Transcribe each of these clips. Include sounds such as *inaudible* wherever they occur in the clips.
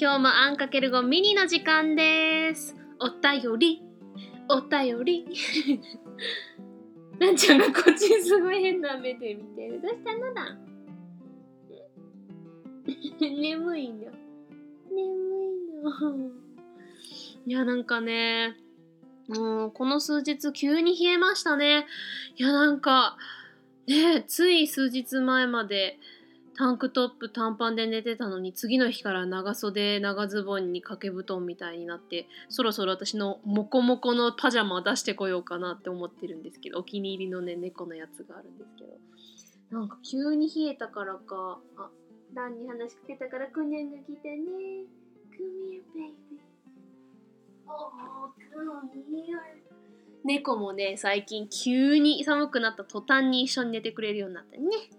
今日もアンかける5ミニの時間です。お便り、お便り。*laughs* なんちゃんがこっちすごい変な目で見てる。どうしたのだ？*laughs* 眠いの。眠いの。いや、なんかね、もうこの数日急に冷えましたね。いや、なんか、ねつい数日前までタンクトップ短パンで寝てたのに次の日から長袖長ズボンに掛け布団みたいになってそろそろ私のモコモコのパジャマ出してこようかなって思ってるんですけどお気に入りのね猫のやつがあるんですけど。なんか急に冷えたからかあダンに話しかけたからくにゃんが来たね。Come here baby Oh come here 猫もね最近急に寒くなった途端に一緒に寝てくれるようになった。ね。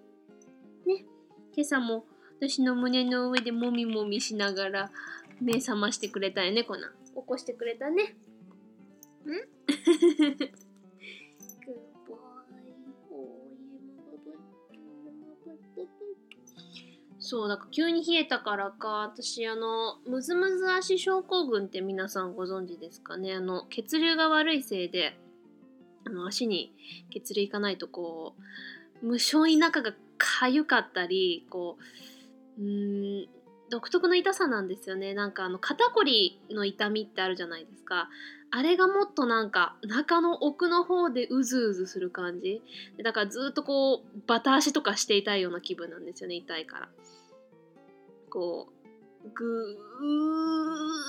今朝も私の胸の上でもみもみしながら目覚ましてくれたよねこんな起こしてくれたね。ん？そうだから急に冷えたからか私あのムズムズ足症候群って皆さんご存知ですかねあの血流が悪いせいであの足に血流いかないとこう無性に中が痒かったりこううん独特の痛さなんですよね。なんかあの肩こりの痛みってあるじゃないですか。あれがもっとなんか中の奥の方でうずうずする感じ。だからずっとこうバタ足とかしていたいような気分なんですよね痛いから。こうグ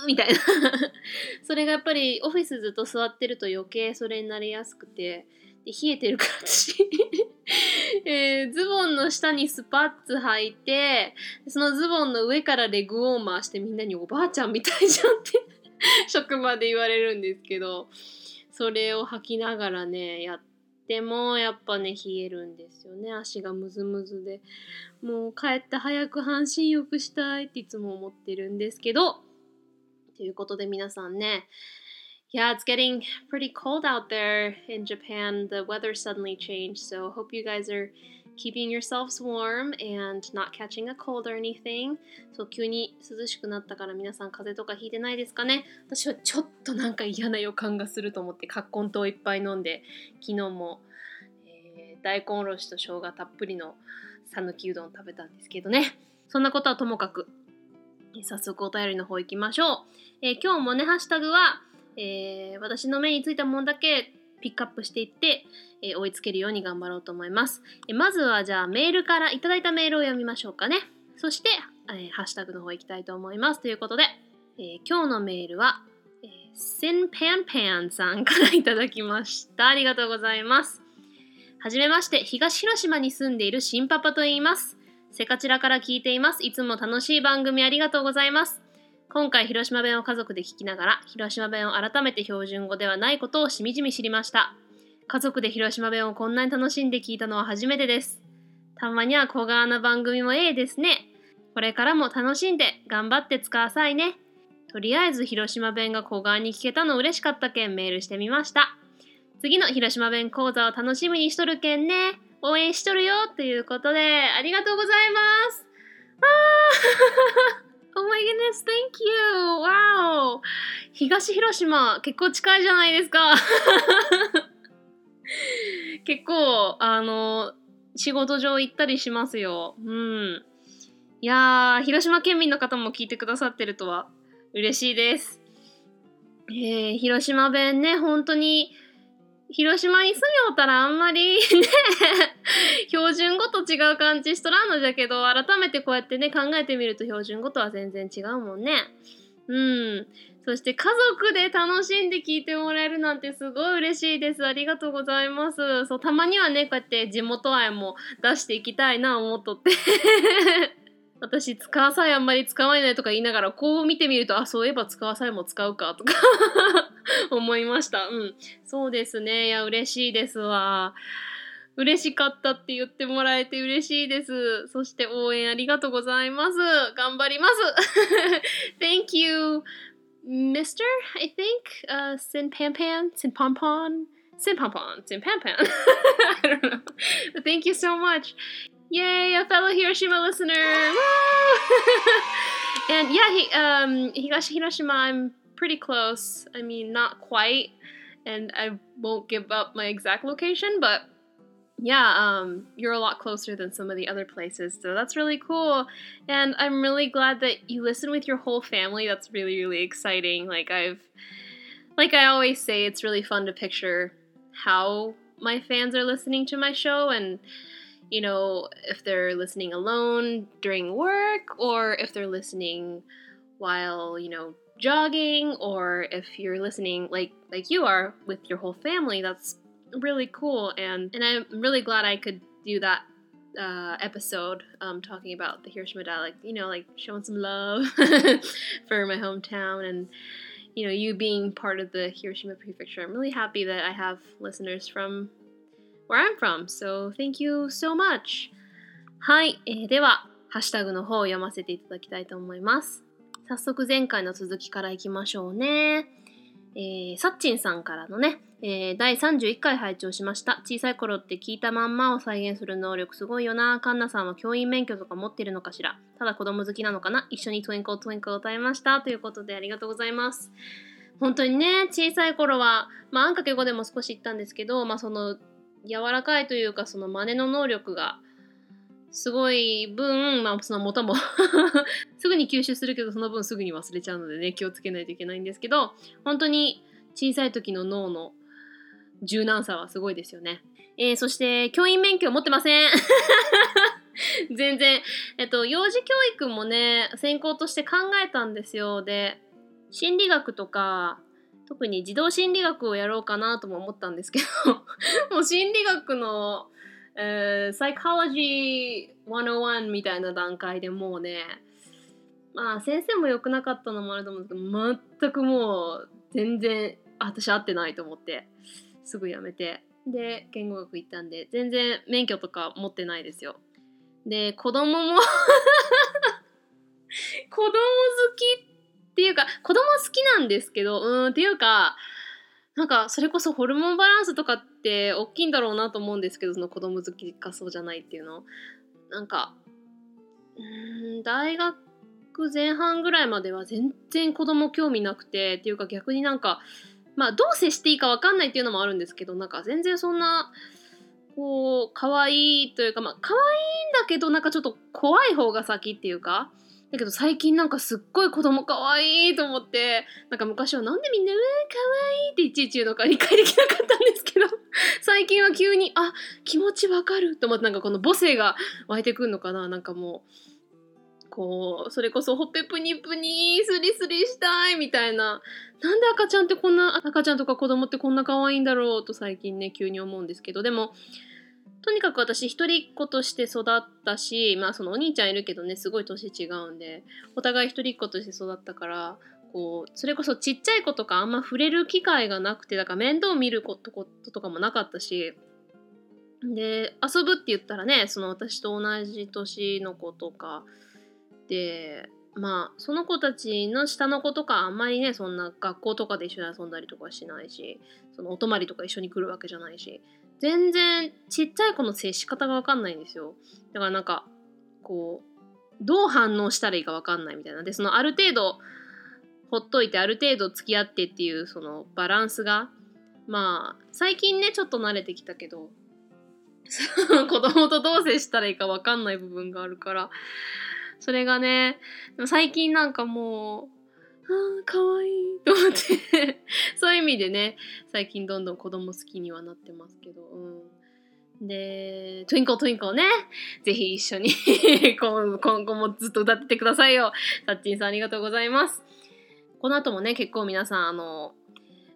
ーみたいな。*laughs* それがやっぱりオフィスずっと座ってると余計それになりやすくてで冷えてるから私、*laughs* えーズの下にスパッツ履いてそのズボンの上からレグウォーマーしてみんなにおばあちゃんみたいじゃんって *laughs* 職場で言われるんですけどそれを履きながらねやってもやっぱね冷えるんですよね。足がムズムズで。もう帰って早く半身浴したいっていつも思ってるんですけど。ということで皆さんね Yeah, it's getting pretty cold out there in Japan. The weather suddenly changed, so hope you guys are keeping yourselves warm and not catching a cold or anything. そう、急に涼しくなったから皆さん風邪とかひいてないですかね？私はちょっとなんか嫌な予感がすると思って、葛根湯いっぱい飲んで、昨日も、えー大根おろしと生姜たっぷりの讃岐うどん食べたんですけどね。そんなことはともかく、えー早速お便りの方行きましょう。えー今日もね、ハッシュタグは、えー私の目についたものだけピックアップしていって、えー追いつけるように頑張ろうと思います。えーまずはじゃあメールからいただいたメールを読みましょうかね。そして、えーハッシュタグの方行きたいと思います。ということで、えー今日のメールは、えー、センパンパンさんからいただきました。ありがとうございます。はじめまして、東広島に住んでいる新パパと言います。セカチラから聞いています。いつも楽しい番組ありがとうございます。今回広島弁を家族で聞きながら広島弁を改めて標準語ではないことをしみじみ知りました。家族で広島弁をこんなに楽しんで聞いたのは初めてです。たまには小川な番組もええですね。これからも楽しんで頑張って使わさいね。とりあえず広島弁が小川に聞けたの嬉しかったけんメールしてみました。次の広島弁講座を楽しみにしとるけんね。応援しとるよ。ということでありがとうございます。あー。Oh my goodness, thank you! Wow! 東広島、結構近いじゃないですか。*laughs* 結構、あの、仕事上行ったりしますよ。うん。いや、広島県民の方も聞いてくださってるとは嬉しいです。えー、広島弁ね、本当に、広島に住みおったらあんまりね、*laughs* 標準語と違う感じしとらんのじゃけど、改めてこうやってね、考えてみると標準語とは全然違うもんね。うん。そして家族で楽しんで聞いてもらえるなんてすごい嬉しいです。ありがとうございます。そう、たまにはね、こうやって地元愛も出していきたいな思っとって。*laughs* 私、使わさえあんまり使わないとか言いながら、こう見てみると、あ、そういえば使わさえも使うかとか思いました。うん。そうですね。いや、嬉しいですわ。嬉しかったって言ってもらえて嬉しいです。そして応援ありがとうございます。頑張ります。Thank you, Mr. I think, uh, Sin Pan Pan, Sin Pon Pon, Sin Pon Pon, Sin Pan Pan. I don't know. But thank you so much. Yay, a fellow Hiroshima listener! and yeah, he, um, Higashi Hiroshima, I'm pretty close. I mean, not quite, and I won't give up my exact location, but yeah, um, you're a lot closer than some of the other places, so that's really cool. And I'm really glad that you listen with your whole family. That's really, really exciting. Like I've, like I always say, it's really fun to picture how my fans are listening to my show and you know if they're listening alone during work or if they're listening while you know jogging or if you're listening like like you are with your whole family that's really cool and and I'm really glad I could do that uh, episode um, talking about the Hiroshima dialect you know like showing some love *laughs* for my hometown and you know you being part of the Hiroshima prefecture I'm really happy that I have listeners from where I'm from so thank you so much はい、えー、ではハッシュタグの方を読ませていただきたいと思います 早速前回の続きからいきましょうねえー、サッチンさんからのね、えー、第31回拝聴しました。小さい頃って聞いたまんまを再現する能力すごいよな。カンナさんは教員免許とか持ってるのかしらただ子供好きなのかな一緒にトゥインコートゥインコ歌いました。ということでありがとうございます。本当にね、小さい頃は、まあ、あんかけ語でも少し言ったんですけど、まあ、その、柔らかいというか、その真似の能力が、すごい分、まあ、その元も *laughs* すぐに吸収するけどその分すぐに忘れちゃうのでね気をつけないといけないんですけど本当に小さい時の脳の柔軟さはすごいですよね。えー、そして教員免許持ってません *laughs* 全然。えっと、幼児教育もね、専攻として考えたんですよ。で、心理学とか、特に児童心理学をやろうかなとも思ったんですけど *laughs* もう心理学のえー、Psychology 101みたいな段階でもうね、まあ先生も良くなかったのもあると思うんですけど、全くもう全然私合ってないと思って、すぐやめて。で、言語学行ったんで、全然免許とか持ってないですよ。で、子供も *laughs* 子供好きっていうか、子供好きなんですけど、うん、っていうか、なんかそれこそホルモンバランスとかって大きいんだろうなと思うんですけどその子供好きかそうじゃないっていうの。なんかうん大学前半ぐらいまでは全然子供興味なくてっていうか逆になんかまあどう接していいか分かんないっていうのもあるんですけどなんか全然そんなこう可愛いというかまあ可愛いんだけどなんかちょっと怖い方が先っていうかだけど最近なんかすっごい子供かわいいと思って、なんか昔はなんでみんな、うわかわいいっていちいち言うのか理解できなかったんですけど、*laughs* 最近は急に、あ、気持ちわかると思ってなんかこの母性が湧いてくんのかななんかもう、こう、それこそほっぺぷにぷにスリスリしたいみたいな、なんで赤ちゃんってこんな、赤ちゃんとか子供ってこんな可愛いんだろうと最近ね、急に思うんですけど、でも、とにかく私一人っ子として育ったしまあそのお兄ちゃんいるけどねすごい年違うんでお互い一人っ子として育ったからこうそれこそちっちゃい子とかあんま触れる機会がなくてだから面倒見ることとかもなかったしで遊ぶって言ったらねその私と同じ年の子とかでまあその子たちの下の子とかあんまりねそんな学校とかで一緒に遊んだりとかしないしそのお泊まりとか一緒に来るわけじゃないし全然ちっちゃい子の接し方がわかんないんですよ。だからなんか、こう、どう反応したらいいかわかんないみたいな。で、そのある程度、ほっといてある程度付き合ってっていうそのバランスが、まあ、最近ね、ちょっと慣れてきたけど、*laughs* 子供とどう接したらいいかわかんない部分があるから、それがね、最近なんかもう、あかわいいと思って。*laughs* そういう意味でね最近どんどん子供好きにはなってますけど、うん、で「トゥインコトゥインコね。ぜひ一緒に *laughs* 今後もずっと歌っててくださいよ。さっちんさんありがとうございます。この後もね結構皆さんあの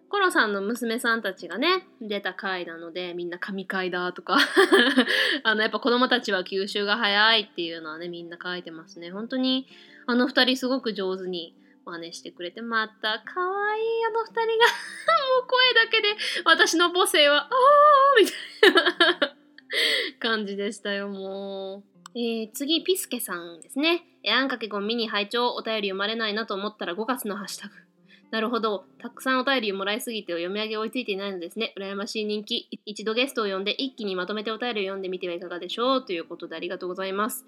コロさんの娘さんたちがね出た回なのでみんな神回だとか *laughs* あのやっぱ子供たちは吸収が早いっていうのはねみんな書いてますね本当にあの二人すごく上手に真似してくれて、また、可愛いあの二人が *laughs* もう声だけで、私の母性は、あーみたいな *laughs* 感じでしたよ、もう。えー、次、ピスケさんですね。えあんかけごミニ拝聴お便り読まれないなと思ったら5月のハッシュタグ。なるほど。たくさんお便りをもらいすぎて読み上げ追いついていないのですね。羨ましい人気。一度ゲストを呼んで一気にまとめてお便りを読んでみてはいかがでしょう？ということでありがとうございます。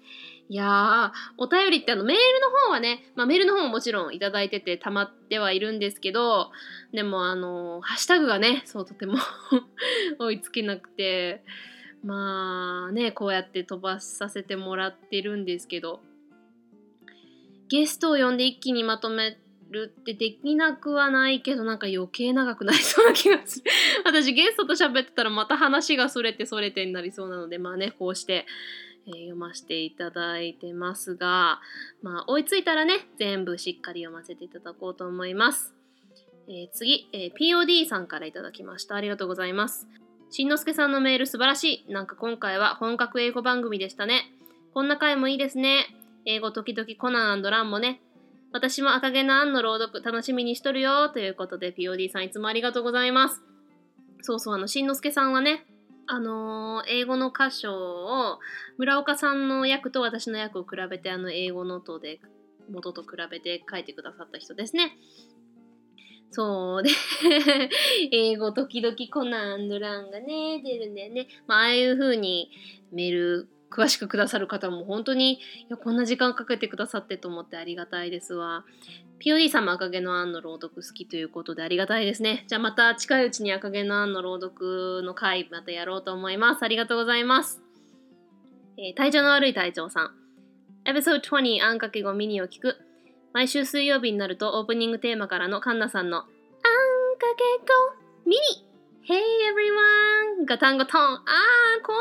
いやー、お便りってあのメールの方はね、まあメールの方ももちろんいただいてて溜まってはいるんですけど、でもあの、ハッシュタグがね、そうとても *laughs* 追いつけなくて、まあね、こうやって飛ばさせてもらってるんですけど、ゲストを呼んで一気にまとめてるってできなくはないけどなんか余計長くなりそうな気がする。*laughs* 私ゲストと喋ってたらまた話がそれてそれてになりそうなのでまあねこうして、えー、読ませていただいてますがまあ追いついたらね全部しっかり読ませていただこうと思います、えー、次、えー、POD さんからいただきました。ありがとうございます。しんのすけさんのメール素晴らしい。なんか今回は本格英語番組でしたね。こんな回もいいですね。英語時々コナンランもね。私も赤毛のアンの朗読楽しみにしとるよということで POD さんいつもありがとうございます。そうそう、あの、しんのすけさんはね、あのー、英語の箇所を村岡さんの訳と私の訳を比べてあの英語ノートで元と比べて書いてくださった人ですね。そうで *laughs* 英語時々コナンの欄がね出るんだよね。まあああいう風にメール詳しくくださる方も本当にいやこんな時間かけてくださってと思ってありがたいですわ。POD さんも赤毛のアンの朗読好きということでありがたいですね。じゃあまた近いうちに赤毛のアンの朗読の回またやろうと思います。ありがとうございます。えー、体調の悪い隊長さん。エピソード20あんかけ語ミニを聞く。毎週水曜日になるとオープニングテーマからのカンナさんのあんかけ語ミニ Hey everyone! が単語トン。あー、コナ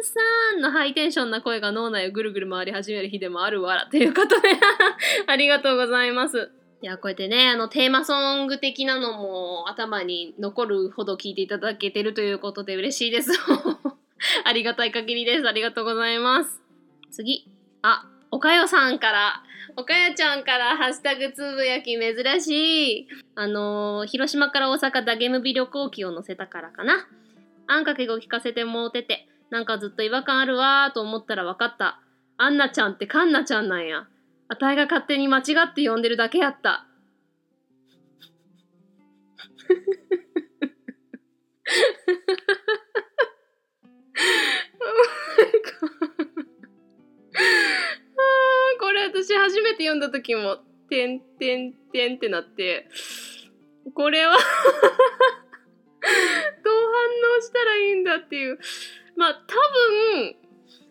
ンさんのハイテンションな声が脳内をぐるぐる回り始める日でもあるわら。ということで *laughs* ありがとうございます。いや、こうやってね、あの、テーマソング的なのも頭に残るほど聞いていただけてるということで嬉しいです。*laughs* ありがたい限りです。ありがとうございます。次。あ、おかよさんからおかやちゃんからハッシュタグつぶやき珍しい。あのー、広島から大阪ダゲムビ旅行記を載せたからかな。あんかけご聞かせてもうてて、なんかずっと違和感あるわーと思ったら分かった。アンナちゃんってカンナちゃんなんや。あたいが勝手に間違って呼んでるだけやった。*laughs* これ私初めて読んだ時も、てんてんてんってなって、これは *laughs* どう反応したらいいんだっていう。まあ多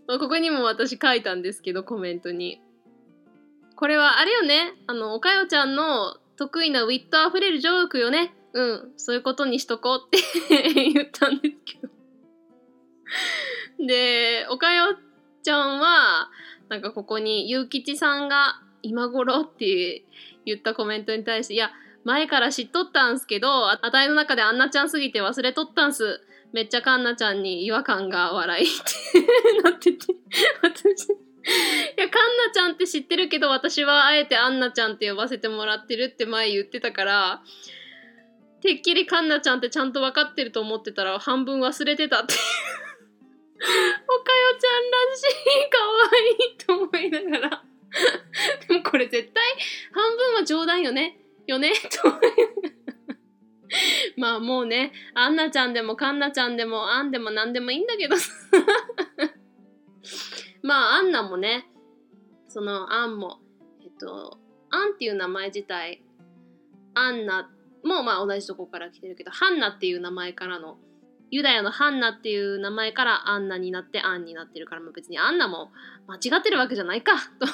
分、ここにも私書いたんですけど、コメントに。これはあれよね、あの、おかよちゃんの得意なウィットあふれるジョークよね。うん、そういうことにしとこうって言ったんですけどで、おかよちゃんは、なんかここに、ゆうきちさんが今頃って言ったコメントに対して、いや、前から知っとったんすけど、あたいの中であんなちゃんすぎて忘れとったんす。めっちゃカンナちゃんに違和感が笑いってなってて、*laughs* 私。いや、カンナちゃんって知ってるけど、私はあえてアンナちゃんって呼ばせてもらってるって前言ってたから、てっきりカンナちゃんってちゃんと分かってると思ってたら半分忘れてたっておかよおかよちゃんらしい、かわいいと思いながら。でもこれ絶対半分は冗談よね。よね。とまあもうね、アンナちゃんでもカンナちゃんでもアンでも何でもいいんだけど。まあアンナもね、そのアンも、えっと、アンっていう名前自体、アンナもまあ同じとこから来てるけど、ハンナっていう名前からのユダヤのハンナっていう名前からアンナになってアンになってるから、まあ、別にアンナも間違ってるわけじゃないかと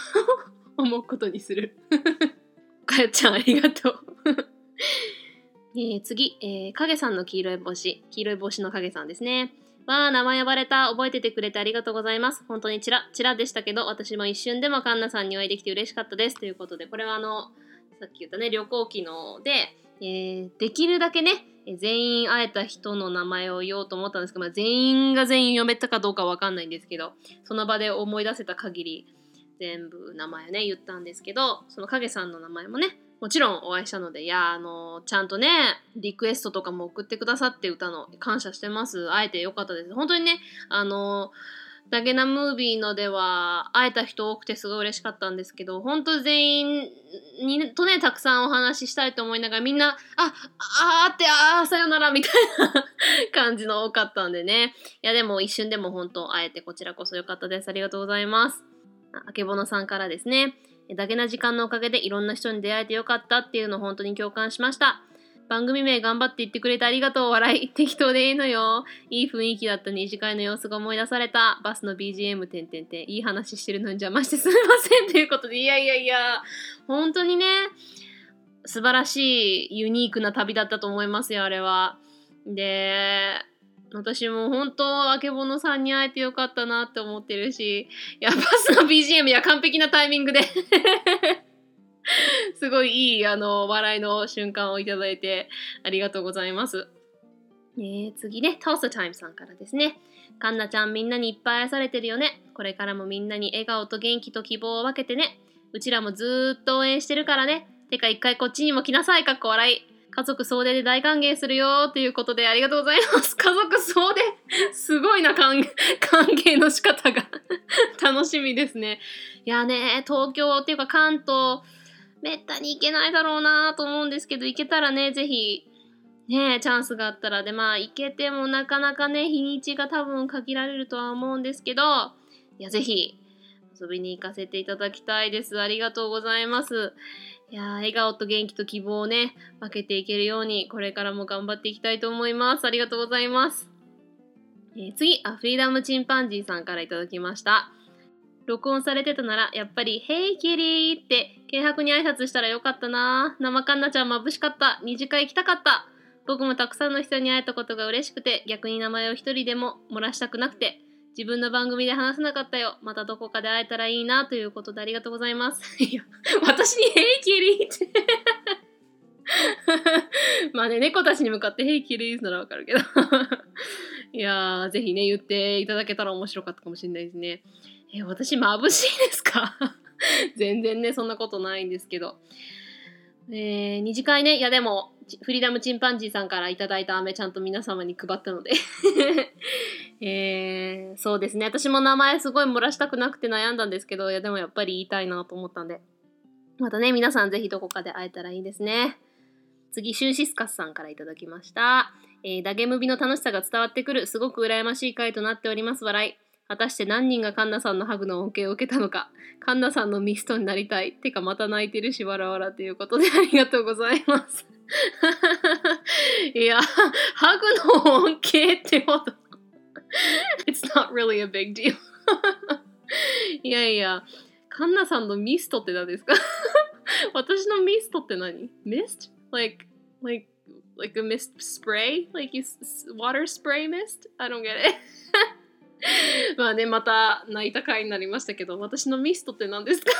*laughs* 思うことにする。*laughs* かよちゃんありがとう *laughs* えー、次、えー、影さんの黄色い帽子。黄色い帽子の影さんですね。わあ、名前呼ばれた。覚えててくれてありがとうございます。本当にチラ、チラでしたけど、私も一瞬でもカンナさんにお会いできて嬉しかったです。ということで、これはあの、さっき言ったね、旅行機ので、えー、できるだけね、全員会えた人の名前を言おうと思ったんですけど、まあ、全員が全員読めたかどうかわかんないんですけどその場で思い出せた限り全部名前をね言ったんですけどその影さんの名前もねもちろんお会いしたのでいやあのちゃんとねリクエストとかも送ってくださって歌の感謝してます。会えてよかったです。本当にねあのダゲナムービーのでは会えた人多くてすごい嬉しかったんですけど、本当全員にとね、たくさんお話ししたいと思いながらみんな、あ、あーって、あーさよならみたいな感じの多かったんでね。いやでも一瞬でも本当会えてこちらこそ良かったです。ありがとうございます。あけぼのさんからですね。だけな時間のおかげでいろんな人に出会えてよかったっていうのを本当に共感しました。番組名頑張って言ってくれてありがとう笑い。適当でいいのよ。いい雰囲気だった二次会の様子が思い出された。バスの BGM てんてんてん。いい話してるのに邪魔してすみません。ということで、いやいやいや、本当にね、素晴らしいユニークな旅だったと思いますよ、あれは。で、私も本当、あけぼのさんに会えてよかったなって思ってるし、いや、バスの BGM や完璧なタイミングで *laughs* すごいいいあの笑いの瞬間をいただいてありがとうございます。えー、次ね、トースタイムさんからですね。カンナちゃんみんなにいっぱい愛されてるよね。これからもみんなに笑顔と元気と希望を分けてね。うちらもずっと応援してるからね。てか一回こっちにも来なさい、かっこ笑い。家族総出で大歓迎するよということでありがとうございます。*laughs* 家族総出すごいな、歓迎の仕方が *laughs* 楽しみですね。いやね、東京っていうか関東、めったに行けないだろうなと思うんですけど、行けたらね、ぜひ、ね、チャンスがあったらで、まあ、行けてもなかなかね、日にちが多分限られるとは思うんですけど、いや、ぜひ、遊びに行かせていただきたいです。ありがとうございます。いや笑顔と元気と希望をね、分けていけるように、これからも頑張っていきたいと思います。ありがとうございます。えー、次あ、フリーダムチンパンジーさんからいただきました。録音されてたなら、やっぱり、Hey Kitty! って軽薄に挨拶したらよかったな。生かんなちゃん眩しかった。二次会行きたかった。僕もたくさんの人に会えたことが嬉しくて、逆に名前を一人でも漏らしたくなくて、自分の番組で話せなかったよ。またどこかで会えたらいいなということでありがとうございます。いや、私に Hey Kitty! って *laughs* まあね、猫たちに向かって Hey Kitty! ならわかるけどいやー、ぜひね、言っていただけたら面白かったかもしれないですね。え、私眩しいですか？*laughs* 全然ね、そんなことないんですけど。えー、二次会ね、いやでも、フリーダムチンパンジーさんからいただいた飴ちゃんと皆様に配ったので *laughs* えー、そうですね。私も名前すごい漏らしたくなくて悩んだんですけど、いやでもやっぱり言いたいなと思ったんで。またね、皆さんぜひどこかで会えたらいいですね。次、シューシスカスさんからいただきました。えー、ダゲムビの楽しさが伝わってくる、すごく羨ましい回となっております。笑い。果たして何人がカンナさんのハグの恩恵を受けたのか。カンナさんのミストになりたい。てかまた泣いてるし、わらわらということでありがとうございます。*laughs* いや、ハグの恩恵ってほど。It's not really a big deal. *laughs* いやいや、カンナさんのミストって何ですか？*laughs* 私のミストって何 ?mist? Like, like, like a mist spray? Like you water spray mist? I don't get it. *laughs* まあね、また泣いた回になりましたけど、私のミストって何ですか？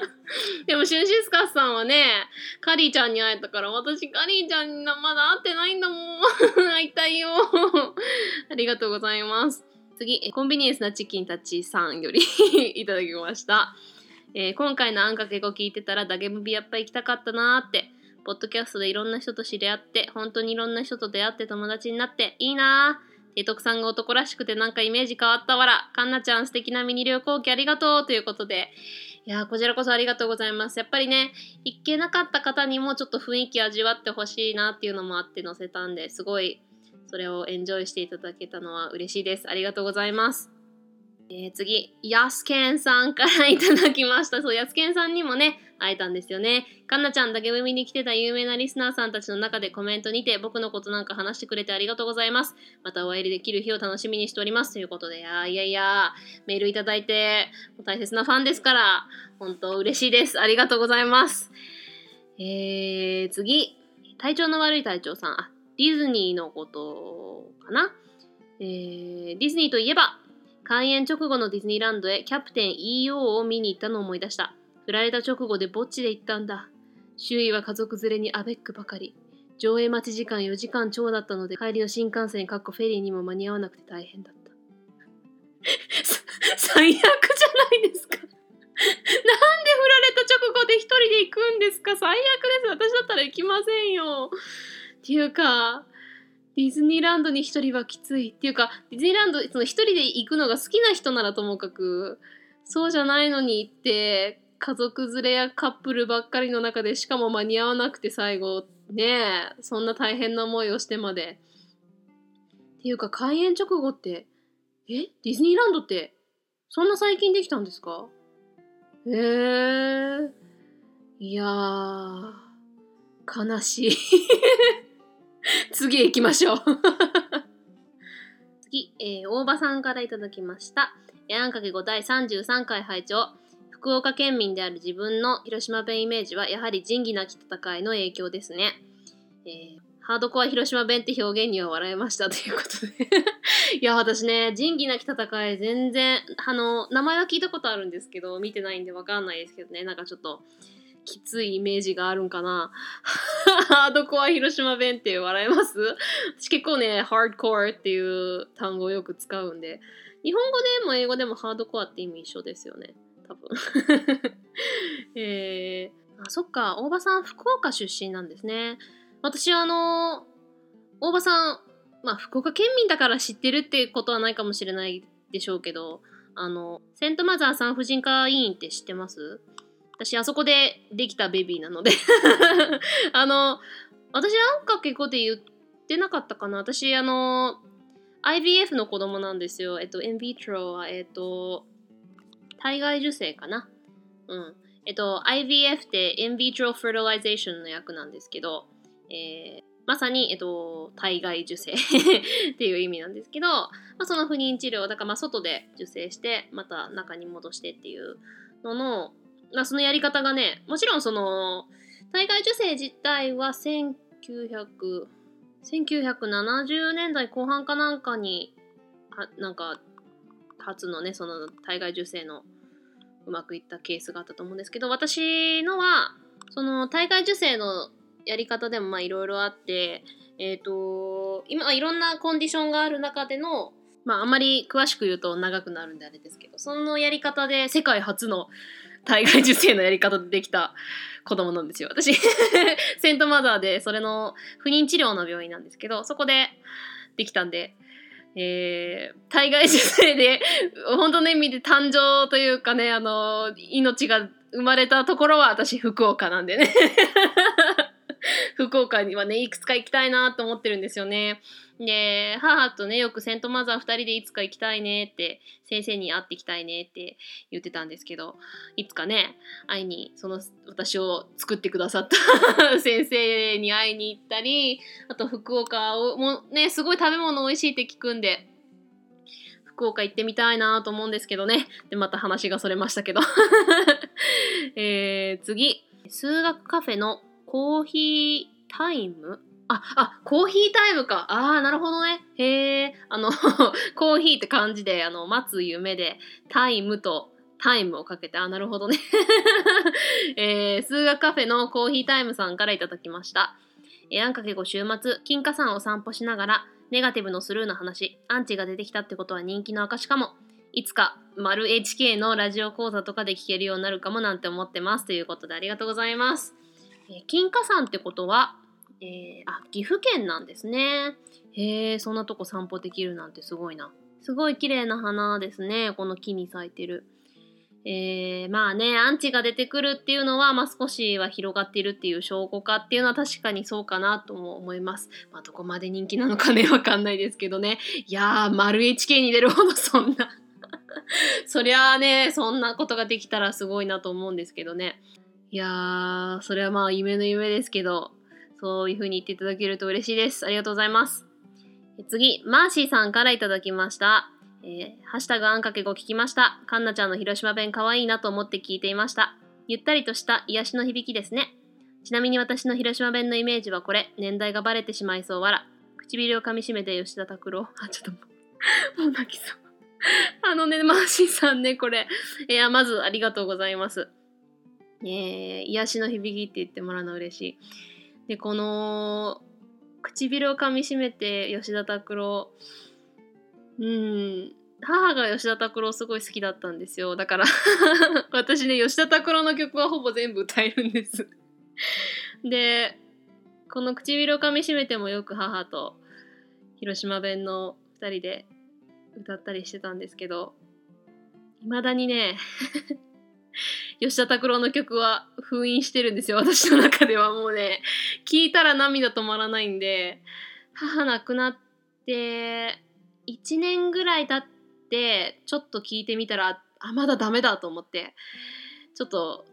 *laughs* でも、シュンシスカスさんはね、カリーちゃんに会えたから、私、カリーちゃんにまだ会ってないんだもん。*laughs* 会いたいよ。ありがとうございます。次、コンビニエンスなチキンたちさんよりいただきました。えー、今回のあんかけ語聞いてたら、ダゲムビやっぱ行きたかったなーって。ポッドキャストでいろんな人と知り合って、本当にいろんな人と出会って友達になって、いいなー。え徳さんが男らしくてなんかイメージ変わったわら。かんなちゃん素敵なミニ旅行記ありがとうということで。いやこちらこそありがとうございます。やっぱりね、行けなかった方にもちょっと雰囲気味わってほしいなっていうのもあって載せたんで、すごいそれをエンジョイしていただけたのは嬉しいです。ありがとうございます。えー、次、ヤスケンさんからいただきました。そう、ヤスケンさんにもね、会えたんですよね。かんなちゃんだけ耳に来てた有名なリスナーさんたちの中でコメントにて僕のことなんか話してくれてありがとうございます。またお会いできる日を楽しみにしております。ということで、いやいやいや、メールいただいて、大切なファンですから、本当嬉しいです。ありがとうございます。えー、次、体調の悪い隊長さん。あ、ディズニーのことかな。えー、ディズニーといえば、開園直後のディズニーランドへキャプテン EO を見に行ったのを思い出した。振られた直後でぼっちで行ったんだ。周囲は家族連れにアベックばかり。上映待ち時間4時間超だったので帰りの新幹線かっこフェリーにも間に合わなくて大変だった。*laughs* 最悪じゃないですか *laughs* なんで振られた直後で一人で行くんですか？最悪です。私だったら行きませんよ。っていうか、ディズニーランドに一人はきついっていうかディズニーランドその一人で行くのが好きな人ならともかくそうじゃないのに行って家族連れやカップルばっかりの中でしかも間に合わなくて最後ねえそんな大変な思いをしてまで。っていうか開園直後ってえ？ディズニーランドってそんな最近できたんですか？へえ。ー、いやー悲しい。*laughs* 次へ行きましょう。*laughs* 次、えー、大場さんからいただきました。あんかけ5第33回拝聴。福岡県民である自分の広島弁イメージはやはり仁義なき戦いの影響ですね。えー、ハードコア広島弁って表現には笑えましたということで *laughs* いや、私ね、仁義なき戦い全然、あの、名前は聞いたことあるんですけど、見てないんでわかんないですけどね、なんかちょっと、きついイメージがあるんかな。*laughs* ハードコア広島弁って笑えます？私結構ね、ハードコアっていう単語をよく使うんで、日本語でも英語でもハードコアって意味一緒ですよね。多分。*laughs* えー、あ、そっか、大場さん福岡出身なんですね。私あの、大場さん、まあ福岡県民だから知ってるってことはないかもしれないでしょうけど、あの、セントマザー産婦人科医院って知ってます？私あそこでできたベビーなので *laughs* あの私なんか結構で言ってなかったかな私あの IVF の子供なんですよえっとインビトロはえっと体外受精かな。うん。えっと IVF って in vitro fertilization の訳なんですけど、えー、まさに、えっと、体外受精 *laughs* っていう意味なんですけど、まあ、その不妊治療だからまあ外で受精してまた中に戻してっていうののまあ、そのやり方がね、もちろんその、体外受精自体は1900、1970年代後半かなんかに、なんか、初のね、その体外受精のうまくいったケースがあったと思うんですけど、私のは、その体外受精のやり方でもまあいろいろあって、えっ、ー、と、今いろんなコンディションがある中での、まああんまり詳しく言うと長くなるんであれですけど、そのやり方で世界初の体外受精のやり方でできた子供なんですよ。私 *laughs* セントマザーで、それの不妊治療の病院なんですけど、そこでできたんで、えー、体外受精で、本当の意味で誕生というかね、あの、命が生まれたところは私福岡なんでね。*laughs* 福岡にはね、いくつか行きたいなと思ってるんですよね。で、母とね、よくセントマザー2人でいつか行きたいねって、先生に会ってきたいねって言ってたんですけど、いつかね、会いに、その私を作ってくださった *laughs* 先生に会いに行ったり、あと福岡を、もね、すごい食べ物美味しいって聞くんで、福岡行ってみたいなと思うんですけどね。で、また話がそれましたけど。*laughs* えー、次。数学カフェのコーヒータイム？あ、あ、コーヒータイムか。ああ、なるほどね。へえ。あの *laughs* コーヒーって感じで、あの、待つ夢で、タイムとタイムをかけて、あ、なるほどね。*laughs* えー、数学カフェのコーヒータイムさんからいただきました。えー、あんかけご週末、金華山を散歩しながら、ネガティブのスルーの話、アンチが出てきたってことは人気の証かも。いつか、丸 HK のラジオ講座とかで聞けるようになるかもなんて思ってます。ということでありがとうございます。え、金華山ってことは、えー、あ、岐阜県なんですね。へえ、そんなとこ散歩できるなんてすごいな。すごい綺麗な花ですね。この木に咲いてる。えー、まあね、アンチが出てくるっていうのは、まあ、少しは広がっているっていう証拠かっていうのは確かにそうかなとも思います。まあ、どこまで人気なのかね、わかんないですけどね。いやー、丸 HK に出るほどそんな *laughs* そりゃあね、そんなことができたらすごいなと思うんですけどね。いやー、それはまあ夢の夢ですけど、そういう風に言っていただけると嬉しいです。ありがとうございます。次、マーシーさんからいただきました。えー、ハッシュタグあんかけご聞きました。カンナちゃんの広島弁かわいいなと思って聞いていました。ゆったりとした癒しの響きですね。ちなみに私の広島弁のイメージはこれ。年代がバレてしまいそうわら。唇を噛みしめて吉田拓郎。あ、ちょっと、もう泣きそう。あのね、マーシーさんね、これ。いや、まずありがとうございます。えー、癒しの響きって言ってもらうの嬉しい。でこの唇をかみしめて吉田拓郎。うん。母が吉田拓郎すごい好きだったんですよ。だから *laughs* 私ね吉田拓郎の曲はほぼ全部歌えるんです。でこの唇をかみしめてもよく母と広島弁の2人で歌ったりしてたんですけど未だにね *laughs* 吉田拓郎の曲は封印してるんですよ。私の中ではもうね。聞いたら涙止まらないんで母亡くなって1年ぐらい経ってちょっと聞いてみたらあまだダメだと思ってちょっと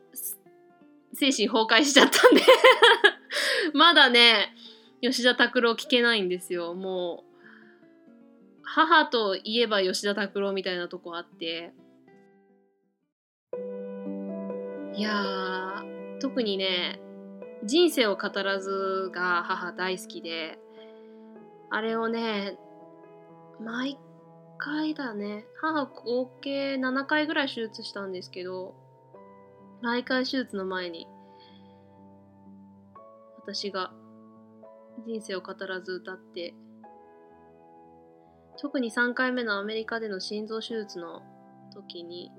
精神崩壊しちゃったんで。*laughs* まだね吉田拓郎聞けないんですよ。もう母といえば吉田拓郎みたいなとこあって。いや特にね「人生を語らず」が母大好きであれをね毎回だね母合計7回ぐらい手術したんですけど毎回手術の前に私が人生を語らず歌って特に3回目のアメリカでの心臓手術の時に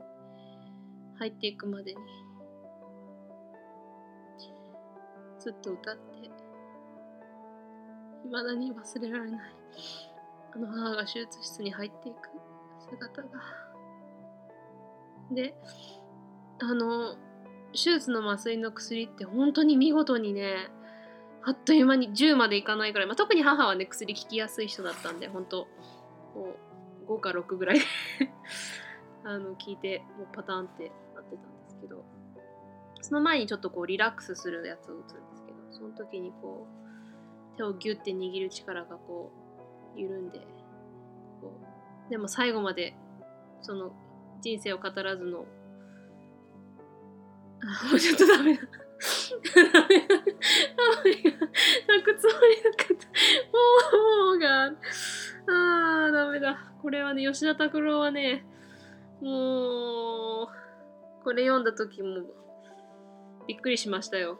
入っていくまでにずっと歌って。未だに忘れられない。あの母が手術室に入っていく。姿が。であの手術の麻酔の薬って本当に見事にねあっという間に10までいかないぐらい、まあ、特に母はね薬効きやすい人だったんで本当こう5か6ぐらい *laughs* あの聞いてもうパターンってなってたんですけど。その前にちょっとこうリラックスするやつを打つんですけどその時にこう手をギュッて握る力がこう緩んでこうでも最後までその人生を語らずのあもうちょっとダメだ。ダメだ泣くつもりなかったもうもうがあーダメだ。これはね吉田拓郎はねもうこれ読んだ時もびっくりしましたよ。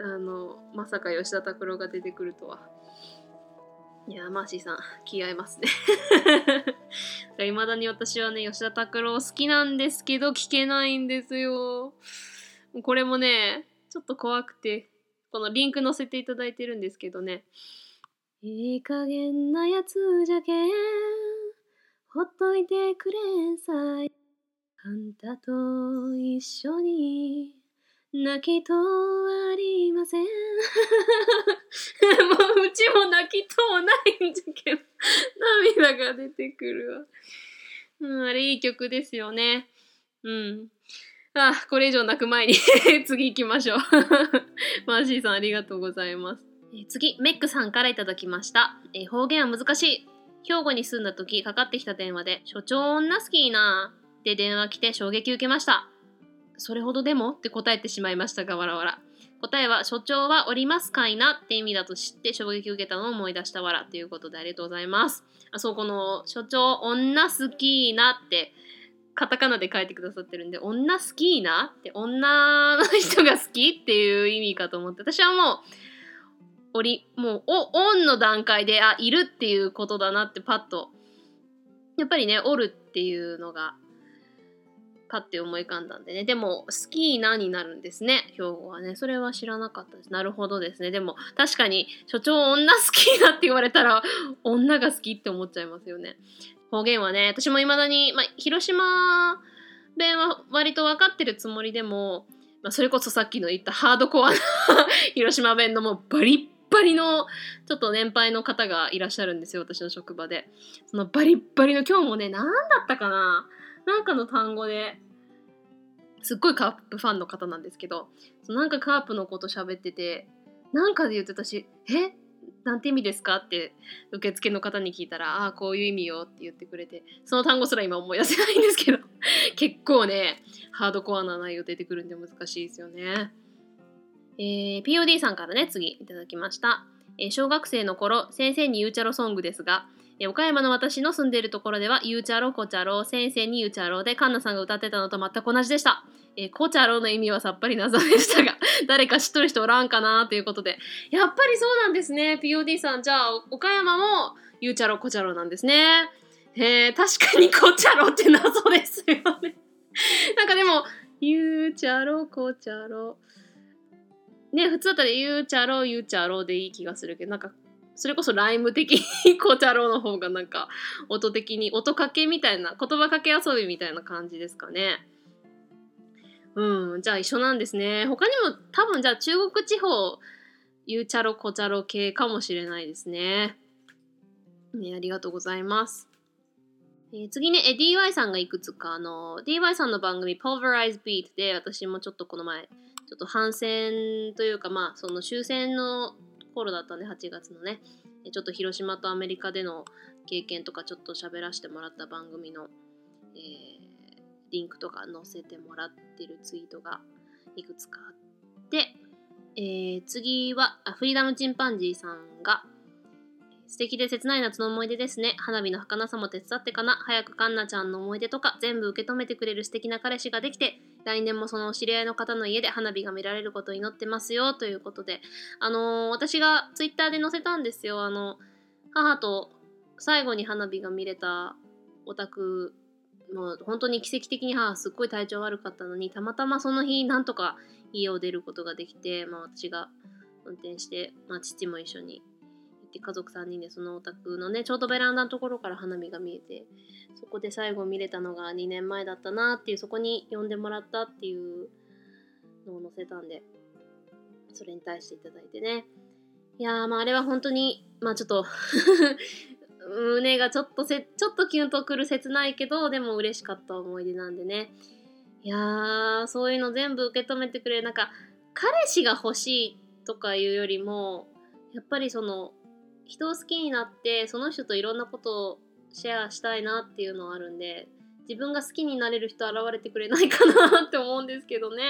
あのまさか吉田拓郎が出てくるとは。いやマーシーさん気合いますね。*laughs* いまだに私はね吉田拓郎好きなんですけど聞けないんですよ。これもねちょっと怖くてこのリンク載せていただいてるんですけどね。いい加減なやつじゃけんほっといてくれんさい。あんたと一緒に泣きとありません。*laughs* もううちも泣きとうないんじゃけど。*laughs* 涙が出てくるわ。うんあれいい曲ですよね。うん。あこれ以上泣く前に。*laughs* 次行きましょう。マーシーさんありがとうございます。え次、メックさんからいただきました。え方言は難しい。兵庫に住んだ時かかってきた電話で、所長女好きなって電話来て衝撃受けました。それほどでも？って答えてしまいましたが、わらわら。答えは、所長はおりますかいなって意味だと知って衝撃を受けたのを思い出したわらということでありがとうございます。あ、そう、この、所長女好きなってカタカナで書いてくださってるんで、女好きなって女の人が好きっていう意味かと思って、私はもう、おりもうおオンの段階であいるっていうことだなってパッとやっぱりねおるっていうのがパッて思い浮かんだんでね。でも好きなになるんですね。兵庫はね。それは知らなかったです。なるほどですね。でも確かに所長女好きなって言われたら女が好きって思っちゃいますよね。方言はね私も未だに、まあ、広島弁は割と分かってるつもりでも、まあ、それこそさっきの言ったハードコアな *laughs* 広島弁のもうバリッバリのちょっと年配の方がいらっしゃるんですよ私の職場で。そのバリッバリの今日もね何だったかな。なんかの単語ですっごいカープファンの方なんですけどそなんかカープのこと喋っててなんかで言ってたし「え？なんて意味ですか?」って受付の方に聞いたら「ああこういう意味よ」って言ってくれてその単語すら今思い出せないんですけど *laughs* 結構ねハードコアな内容出てくるんで難しいですよね。えー、POD さんからね、次いただきました。えー、小学生の頃、先生にゆうちゃろソングですが、岡山の私の住んでいるところでは、ゆうちゃろ、こちゃろ、先生にゆうちゃろで、カンナさんが歌ってたのと全く同じでした。えー、こちゃろの意味はさっぱり謎でしたが、*laughs* 誰か知っとる人おらんかなということで、やっぱりそうなんですね、POD さん。じゃあ、岡山もゆうちゃろ、こちゃろなんですね。へえ、確かにこちゃろって謎ですよね。*laughs* なんかでも、ゆうちゃろ、こちゃろ。ね普通だったら「ゆうちゃろゆうちゃろ」でいい気がするけどなんかそれこそライム的にコチャロの方がなんか音的に音かけみたいな言葉かけ遊びみたいな感じですかね。うん、じゃあ一緒なんですね。他にも多分じゃあ中国地方ユーチャロコチャロ系かもしれないですね。ねありがとうございます。えー次ね、え DY さんがいくつか、あの、DY さんの番組 Pulverize Beat で私もちょっとこの前、ちょっと反戦というか、まあ、その終戦の頃だったんで、8月のね、ちょっと広島とアメリカでの経験とかちょっと喋らせてもらった番組の、えーリンクとか載せてもらってるツイートがいくつかあって、えー次はあフリーダムチンパンジーさんが素敵で切ない夏の思い出ですね。花火の儚さも手伝ってかな。早くカンナちゃんの思い出とか全部受け止めてくれる素敵な彼氏ができて、来年もその知り合いの方の家で花火が見られることを祈ってますよ。ということで、あのー私がツイッターで載せたんですよ。あの、母と最後に花火が見れたお宅もう本当に奇跡的に母すっごい体調悪かったのにたまたまその日なんとか家を出ることができて、まあ、私が運転して、まあ、父も一緒にって家族3人でそのお宅のねちょうどベランダのところから花火が見えてそこで最後見れたのが2年前だったなっていうそこに呼んでもらったっていうのを載せたんでそれに対していただいてね。いやまああれは本当にまあちょっと *laughs* 胸がちょっとせちょっとキュンとくる切ないけどでも嬉しかった思い出なんでね。いやーそういうの全部受け止めてくれる。なんか彼氏が欲しいとかいうよりもやっぱりその人を好きになってその人といろんなことをシェアしたいなっていうのはあるんで自分が好きになれる人現れてくれないかなって思うんですけどね。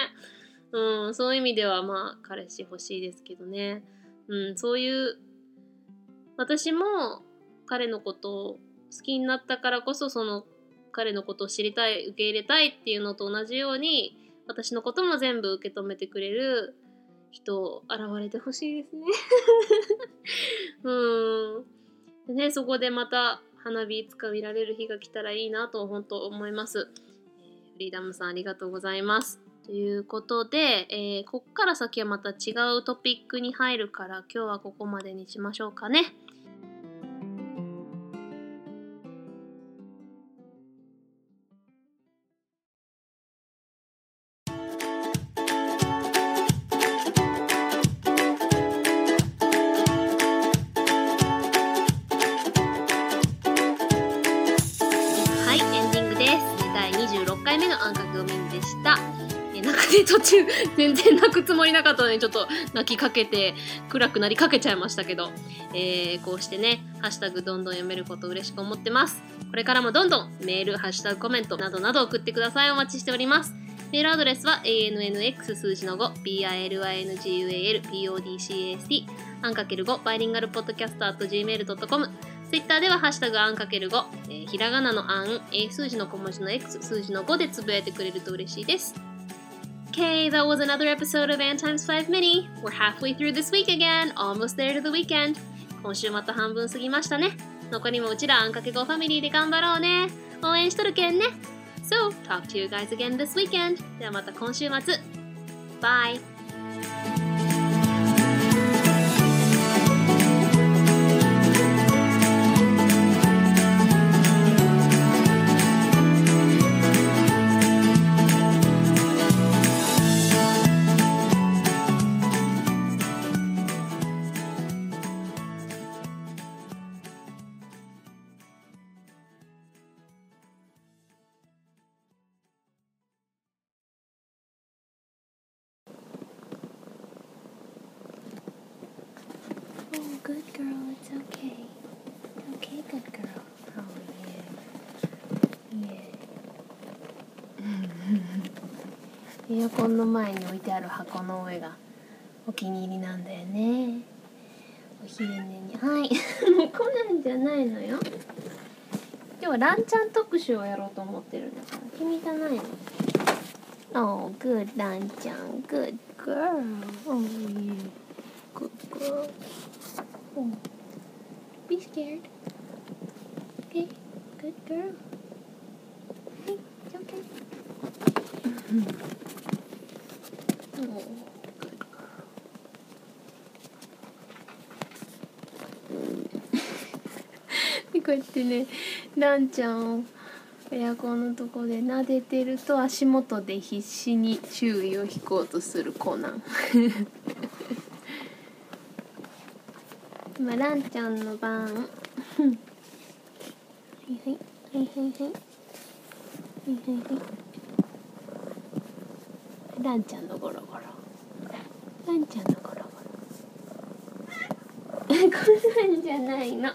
うんそういう意味ではまあ彼氏欲しいですけどね。うんそういう私も彼のことを好きになったからこそその彼のことを知りたい受け入れたいっていうのと同じように私のことも全部受け止めてくれる人現れてほしいですね。*laughs* うん。でねそこでまた花火いつか見られる日が来たらいいなと本当思います、えフリーダムさんありがとうございます。ということで、えーこっから先はまた違うトピックに入るから今日はここまでにしましょうかね。りなかったのに、ちょっと泣きかけて、暗くなりかけちゃいましたけど、えーこうしてね、ハッシュタグどんどん読めること嬉しく思ってます。これからもどんどんメール、ハッシュタグコメントなどなど送ってください。お待ちしております。メールアドレスは ANNX 数字の5 BILINGUAL PODCAST アンかける5バイリンガルポッドキャスト at gmail.com ツイッターではハッシュタグアンかける5、えーひらがなのアン、えー数字の小文字の X、数字の5でつぶやいてくれると嬉しいです。Okay, that was another episode of Ann Times 5 Mini. We're halfway through this week again, almost there to the weekend. 今週また半分過ぎましたね。残りもうちらあんかけごファミリーで頑張ろうね。応援しとるけんね。So, talk to you guys again this weekend. ではまた今週末。Bye! アコンの前に置いてある箱の上がお気に入りなんだよね。お昼寝に。はい。*laughs* もうコナンじゃないのよ。今日はランちゃん特集をやろうと思ってるんだから。君じゃないの？Oh, good ランちゃん。Good girl. Oh, yeah. Good girl. Oh. Be scared. Okay, good girl. Hey, it's okay. Oh, good girl. こうやってねランちゃんをエアコンのとこで撫でてると足元で必死に注意を引こうとするコナン *laughs* 今ランちゃんの番はいはいはいはいはいはいはいはいランちゃんのゴロゴロ。ランちゃんのゴロゴロ。*laughs* こんなんじゃないの。